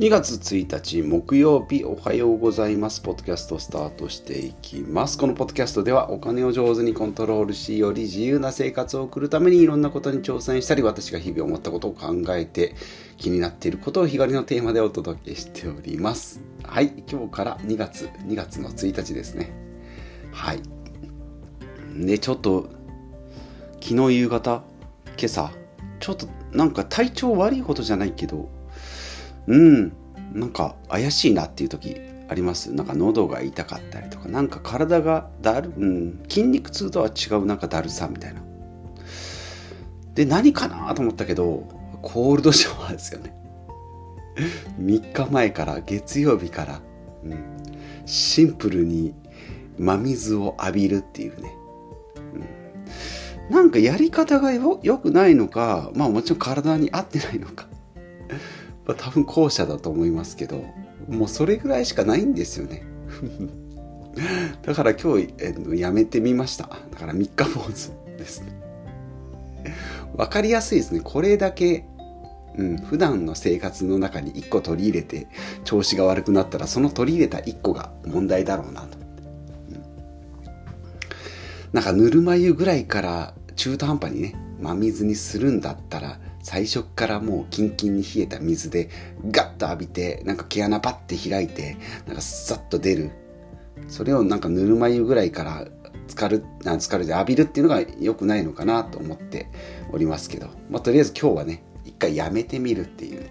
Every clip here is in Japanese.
2月1日木曜日おはようございます。ポッドキャストスタートしていきます。このポッドキャストではお金を上手にコントロールし、より自由な生活を送るためにいろんなことに挑戦したり、私が日々思ったことを考えて気になっていることを日帰りのテーマでお届けしております。はい、今日から2月、2月の1日ですね。はい。で、ちょっと昨日夕方、今朝、ちょっとなんか体調悪いことじゃないけど、うん。なんか怪しいなっていう時あります。なんか喉が痛かったりとか。なんか体がだる、うん、筋肉痛とは違うなんかだるさみたいな。で何かなと思ったけどコールドシャワーですよね。3日前から月曜日から、うん、シンプルに真水を浴びるっていうね、うん、なんかやり方がよよくないのかまあもちろん体に合ってないのか、多分後者だと思いますけどもうそれぐらいしかないんですよね。だから今日、えやめてみました。だから3日坊主ですね。分かりやすいですね。これだけうん、普段の生活の中に1個取り入れて調子が悪くなったらその取り入れた1個が問題だろうなと、うん、なんかぬるま湯ぐらいから中途半端にね真水にするんだったら最初からもうキンキンに冷えた水でガッと浴びてなんか毛穴パッて開いてなんかさっと出る。それをなんかぬるま湯ぐらいから浸かるあ浸かるで浴びるっていうのが良くないのかなと思っておりますけど、まあ、とりあえず今日はね一回やめてみるっていう、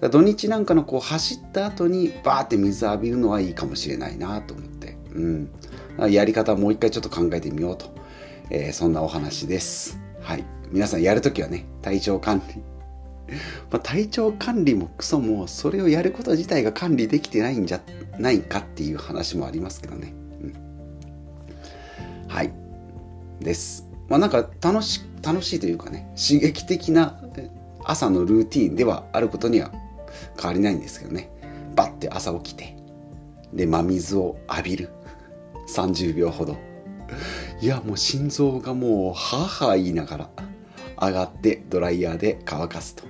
うん、土日なんかのこう走った後にバーって水浴びるのはいいかもしれないなと思って、うん、やり方もう一回ちょっと考えてみようと、えー、そんなお話です。はい。皆さんやるときはね、体調管理。まあ、体調管理もクソも、それをやること自体が管理できてないんじゃないかっていう話もありますけどね。うん、はい。です。まあなんか楽し、楽しいというかね、刺激的な朝のルーティンではあることには変わりないんですけどね。バッて朝起きて、で、真水を浴びる。30秒ほど。いや、もう心臓がもう、はは言いながら。上がってドライヤーで乾かすと、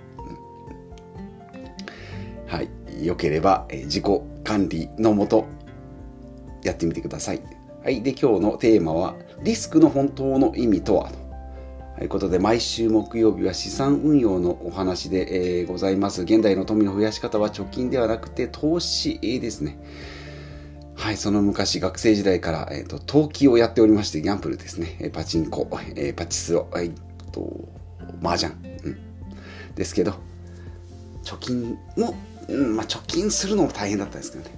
はい。良ければ、え自己管理のもとやってみてください。はい。で今日のテーマはリスクの本当の意味とは？とい。うことで毎週木曜日は資産運用のお話で、えー、ございます。現代の富の増やし方は貯金ではなくて投資ですね。はい、その昔、学生時代から、えっ、ー、と、投機をやっておりまして、ギャンブルですね。パチンコ、えー、パチスロ、えっ、と、麻雀、うん、ですけど貯金も、うんまあ、貯金するのも大変だったんですけどね、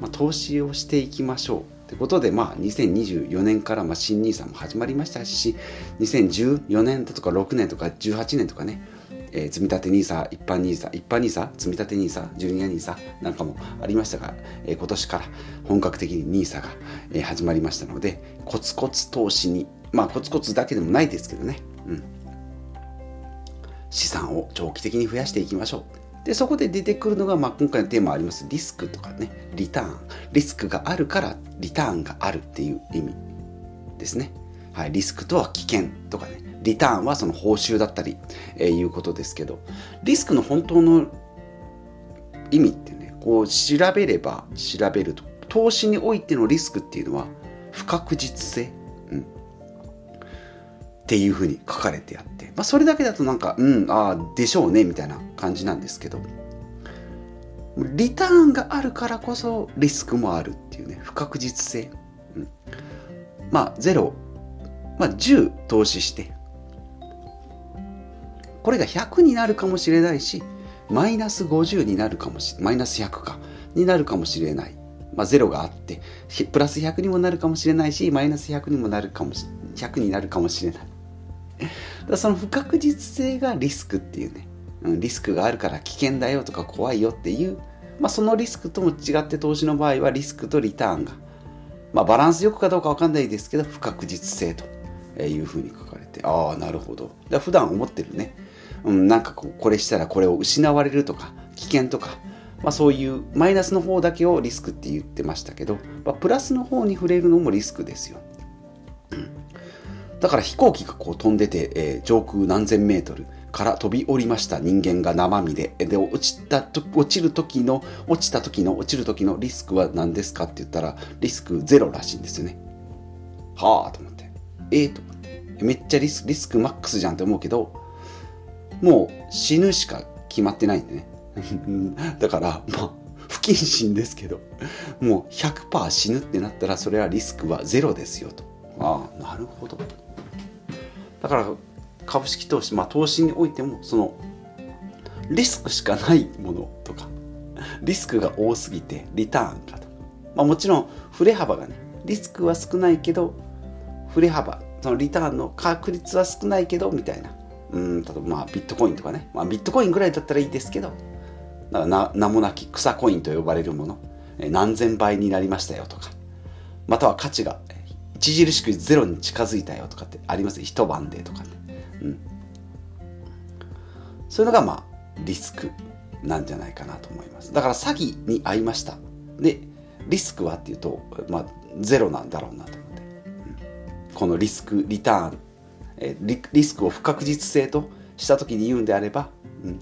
まあ、投資をしていきましょうということで、まあ、2024年からまあ新 NISA も始まりましたし2014年とか6年とか18年とかね、えー、積立 NISA 一般 NISA 一般 NISA 積立 NISA ジュニア NISA なんかもありましたが、えー、今年から本格的に NISA が、え、始まりましたのでコツコツ投資にまあコツコツだけでもないですけどね、うん、資産を長期的に増やしていきましょう。で、そこで出てくるのが、まあ、今回のテーマあります、リスクとかね、リターン。リスクがあるからリターンがあるっていう意味ですね。はい、リスクとは危険とかね、リターンはその報酬だったり、えー、いうことですけど、リスクの本当の意味ってね、こう調べれば調べると、投資においてのリスクっていうのは不確実性、うん、っていうふうに書かれてあって、まあ、それだけだとなんか、うん、ああ、でしょうね、みたいな感じなんですけど、リターンがあるからこそリスクもあるっていうね、不確実性。うん、まあ、ゼロ、まあ、10投資して、これが100になるかもしれないし、マイナス50になるかもしれない、マイナス100か、になるかもしれない。まあ、ゼロがあって、プラス100にもなるかもしれないし、マイナス100にもなるかもし、100になるかもしれない。だその不確実性がリスクっていうね、うん、リスクがあるから危険だよとか怖いよっていう、まあ、そのリスクとも違って投資の場合はリスクとリターンが、まあ、バランスよくかどうかわかんないですけど不確実性というふうに書かれて。ああなるほど。だ普段思ってるね、うん、なんかこうこれしたらこれを失われるとか危険とかまあ、そういうマイナスの方だけをリスクって言ってましたけど、まあ、プラスの方に触れるのもリスクですよ。だから飛行機がこう飛んでて、えー、上空何千メートルから飛び降りました人間が生身でで落ちたと落ちる時の落ちた時の落ちる時のリスクは何ですかって言ったらリスクゼロらしいんですよね。はあと思って。ええー、と思って。めっちゃリスクリスクマックスじゃんって思うけどもう死ぬしか決まってないんでね。だからまあ不謹慎ですけどもう100%死ぬってなったらそれはリスクはゼロですよと。ああなるほど。だから株式投資、まあ、投資においてもそのリスクしかないものとかリスクが多すぎてリターンかと、まあ、もちろん振れ幅がねリスクは少ないけど振れ幅そのリターンの確率は少ないけどみたいな。うん例えばまあビットコインとかね、まあ、ビットコインぐらいだったらいいですけどな名もなき草コインと呼ばれるもの。何千倍になりましたよとか。または価値が著しくゼロに近づいたよとかってあります？一晩でとかね。うん、そういうのがまあリスクなんじゃないかなと思います。だから詐欺に遭いました。でリスクはっていうと、まあ、ゼロなんだろうなと思って、うん、このリスクリターンえリリスクを不確実性とした時に言うんであれば、うん、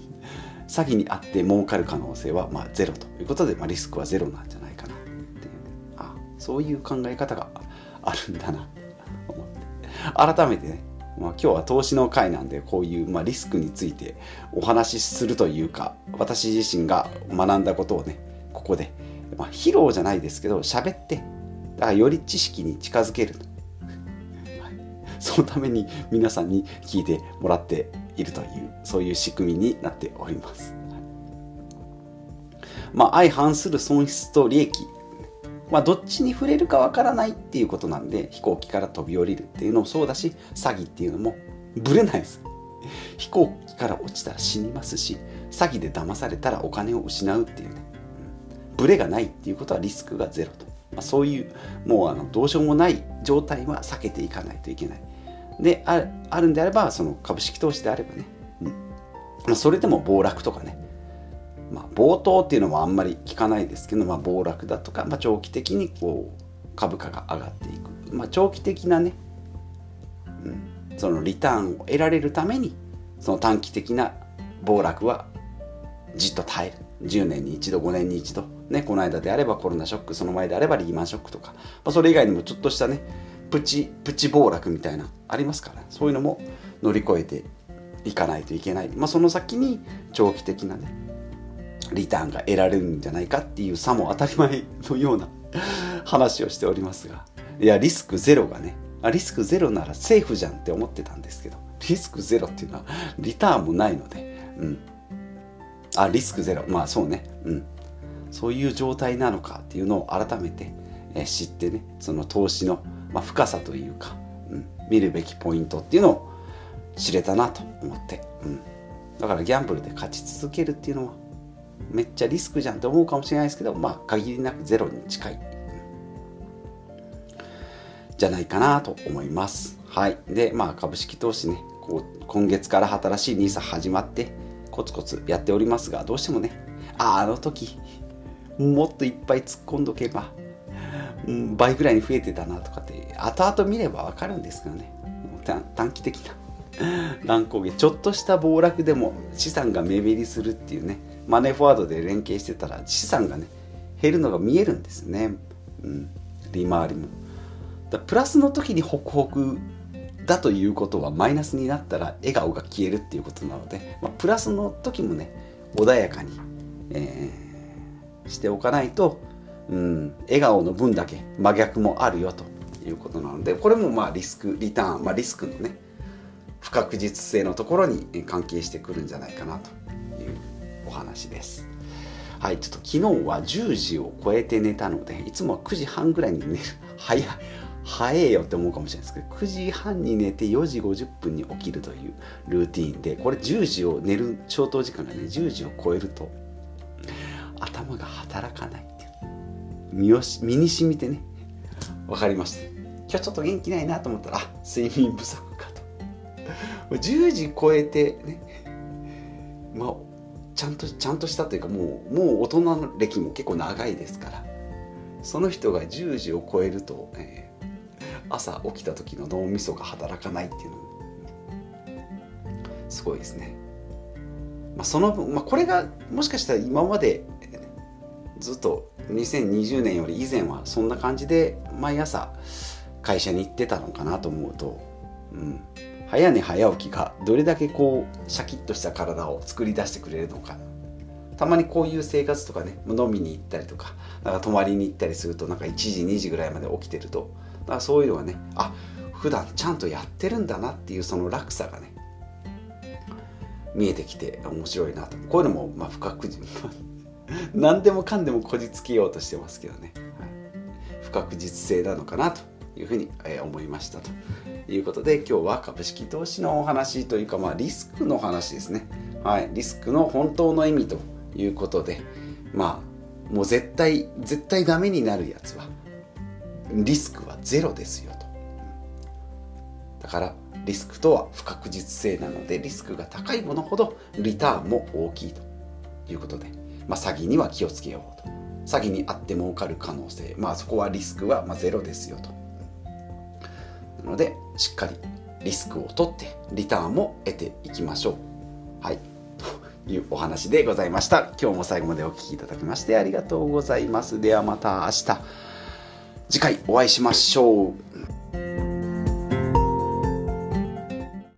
詐欺にあって儲かる可能性はまあゼロということで、まあ、リスクはゼロなんじゃないかなっていう。あそういう考え方があるんだな。改めてねまあ、今日は投資の回なんでこういう、まあ、リスクについてお話しするというか私自身が学んだことをねここで、まあ、披露じゃないですけど喋ってだからより知識に近づける、そのために皆さんに聞いてもらっているというそういう仕組みになっております。まあ、相反する損失と利益まあ、どっちに触れるかわからないっていうことなんで飛行機から飛び降りるっていうのもそうだし詐欺っていうのもぶれないです。飛行機から落ちたら死にますし詐欺で騙されたらお金を失うっていうね、ブレがないっていうことはリスクがゼロと、まあ、そういうもうあのどうしようもない状態は避けていかないといけない。でああるんであればその株式投資であればね、うん。まあ、それでも暴落とかね。まあ、暴騰っていうのもあんまり聞かないですけど、まあ、暴落だとか、まあ、長期的にこう株価が上がっていく、まあ、長期的なね、うん、そのリターンを得られるためにその短期的な暴落はじっと耐える。10年に一度5年に一度ねこの間であればコロナショックその前であればリーマンショックとか、まあ、それ以外にもちょっとしたねプチプチ暴落みたいなありますから。そういうのも乗り越えていかないといけない、まあ、その先に長期的なねリターンが得られるんじゃないかっていうさも当たり前のような 話をしておりますがいやリスクゼロがねあリスクゼロならセーフじゃんって思ってたんですけどリスクゼロっていうのは リターンもないので、うん、あリスクゼロ。まあそうね、うん、そういう状態なのかっていうのを改めて、知ってねその投資の、深さというか、うん、見るべきポイントっていうのを知れたなと思って、うん、だからギャンブルで勝ち続けるっていうのはめっちゃリスクじゃんって思うかもしれないですけどまあ限りなくゼロに近い。じゃないかなと思います。はい。でまあ株式投資ねこう今月から新しい NISA 始まってコツコツやっておりますがどうしてもねああの時もっといっぱい突っ込んどけば、倍ぐらいに増えてたなとかって後々見ればわかるんですけどね。短期的な 乱高下ちょっとした暴落でも資産が目減りするっていうねマネーフォワードで連携してたら資産がね減るのが見えるんですね、うん、利回りも。だプラスの時にホクホクだということはマイナスになったら笑顔が消えるっていうことなので、まあ、プラスの時もね穏やかに、えー、しておかないと、うん、笑顔の分だけ真逆もあるよということなのでこれもまあリスクリターン、まあ、リスクのね不確実性のところに関係してくるんじゃないかなと。話です。はい、ちょっと昨日は10時を超えて寝たので、いつもは9時半ぐらいに寝る。早い。早えよって思うかもしれないですけど、9時半に寝て4時50分に起きるというルーティンで、これ10時を寝る消灯時間がね、10時を超えると、頭が働かないっていう。身を身に染みてね、分かりました。今日ちょっと元気ないなと思ったら、あ、睡眠不足かと。10時超えてね、まあ、ちゃんとちゃんとしたというかもうもう大人の歴も結構長いですから。その人が10時を超えると、えー、朝起きた時の脳みそが働かないっていうの。すごいですね。まあ、その分まあ、これがもしかしたら今までずっと2020年より以前はそんな感じで毎朝会社に行ってたのかなと思うと、うん、早寝早起きがどれだけこうシャキッとした体を作り出してくれるのか。たまにこういう生活とかね飲みに行ったりとかなんか泊まりに行ったりするとなんか1時2時ぐらいまで起きてると。だからそういうのがねあ普段ちゃんとやってるんだなっていうその落差がね見えてきて面白いなと。こういうのもまあ不確実 何でもかんでもこじつけようとしてますけどね、はい、不確実性なのかなと。いうふうに思いましたということで今日は株式投資のお話というかまあリスクの話ですね、はい、リスクの本当の意味ということでまあもう絶対絶対ダメになるやつはリスクはゼロですよと。だからリスクとは不確実性なのでリスクが高いものほどリターンも大きいということで、まあ、詐欺には気をつけようと。詐欺にあって儲かる可能性まあそこはリスクはまゼロですよと。のでしっかりリスクを取ってリターンも得ていきましょう。はい。と いうお話でございました。今日も最後までお聴きいただきましてありがとうございます。ではまた明日。次回お会いしましょう。